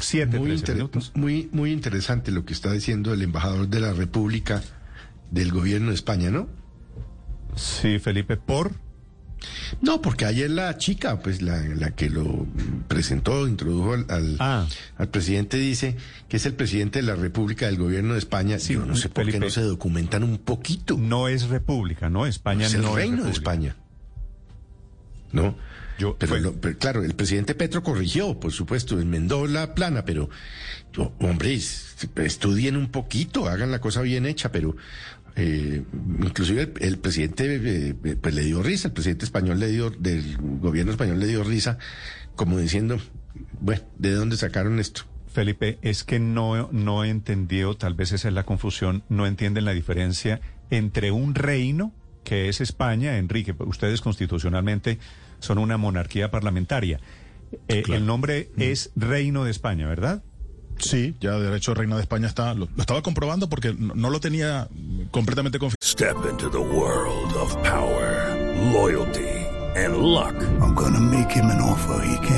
Siete, Muy, 13 inter- muy, muy interesante lo que está diciendo el embajador de la República del gobierno de España, ¿no? Sí, Felipe, por... No, porque ayer la chica, pues la, la que lo presentó, introdujo al, al, Ah. al presidente, dice que es el presidente de la República del gobierno de España. Sí, Yo no sé por qué no se documentan un poquito. No es república, ¿no? España es el no reino es de. España. ¿No? Yo- pero, lo- pero claro, el presidente Petro corrigió, por supuesto, enmendó la plana, pero, yo, hombre, es- estudien un poquito, hagan la cosa bien hecha, pero eh, inclusive el, el presidente eh, pues le dio risa, el presidente español le dio, del gobierno español le dio risa, como diciendo, bueno, ¿de dónde sacaron esto? Felipe, es que no, no entendió, tal vez esa es la confusión, no entienden la diferencia entre un reino, que es España, Enrique, ustedes constitucionalmente son una monarquía parlamentaria. Eh, El nombre es Reino de España, ¿verdad? Sí, ya de hecho Reino de España está, lo, lo estaba comprobando porque no, no lo tenía completamente confirmado. Step into the world of power, loyalty, and luck. I'm gonna make him an offer he can't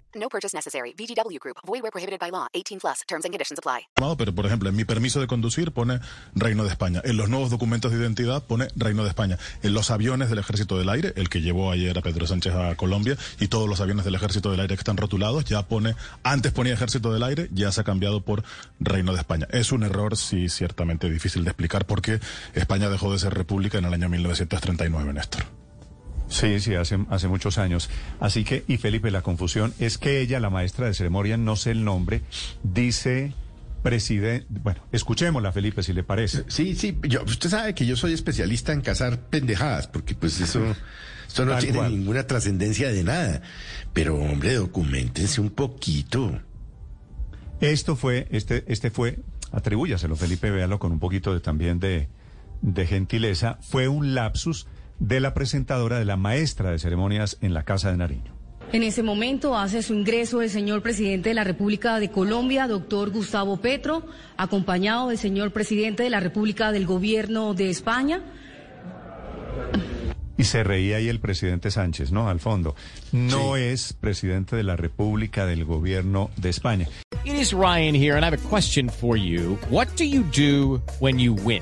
No purchase necessary. VGW Group. Void where prohibited by law. 18 plus. Terms and conditions apply. Pero por ejemplo, en mi permiso de conducir pone Reino de España. En los nuevos documentos de identidad pone Reino de España. En los aviones del Ejército del Aire, el que llevó ayer a Pedro Sánchez a Colombia, y todos los aviones del Ejército del Aire que están rotulados, ya pone, antes ponía Ejército del Aire, ya se ha cambiado por Reino de España. Es un error, sí, ciertamente difícil de explicar porque España dejó de ser república en el año 1939, Néstor. Sí, sí, hace, hace muchos años. Así que, y Felipe, la confusión es que ella, la maestra de ceremonia, no sé el nombre, dice presidente. Bueno, escuchémosla, Felipe, si le parece. Sí, sí, yo, usted sabe que yo soy especialista en cazar pendejadas, porque pues eso, eso no Tal tiene cual. ninguna trascendencia de nada. Pero hombre, documentense un poquito. Esto fue, este, este fue, atribúyaselo, Felipe, véalo con un poquito de, también de, de gentileza, fue un lapsus de la presentadora, de la maestra de ceremonias en la Casa de Nariño. En ese momento hace su ingreso el señor presidente de la República de Colombia, doctor Gustavo Petro, acompañado del señor presidente de la República del Gobierno de España. Y se reía ahí el presidente Sánchez, ¿no? Al fondo. No es presidente de la República del Gobierno de España. It is Ryan here, and I have a question for you. What do you do when you win?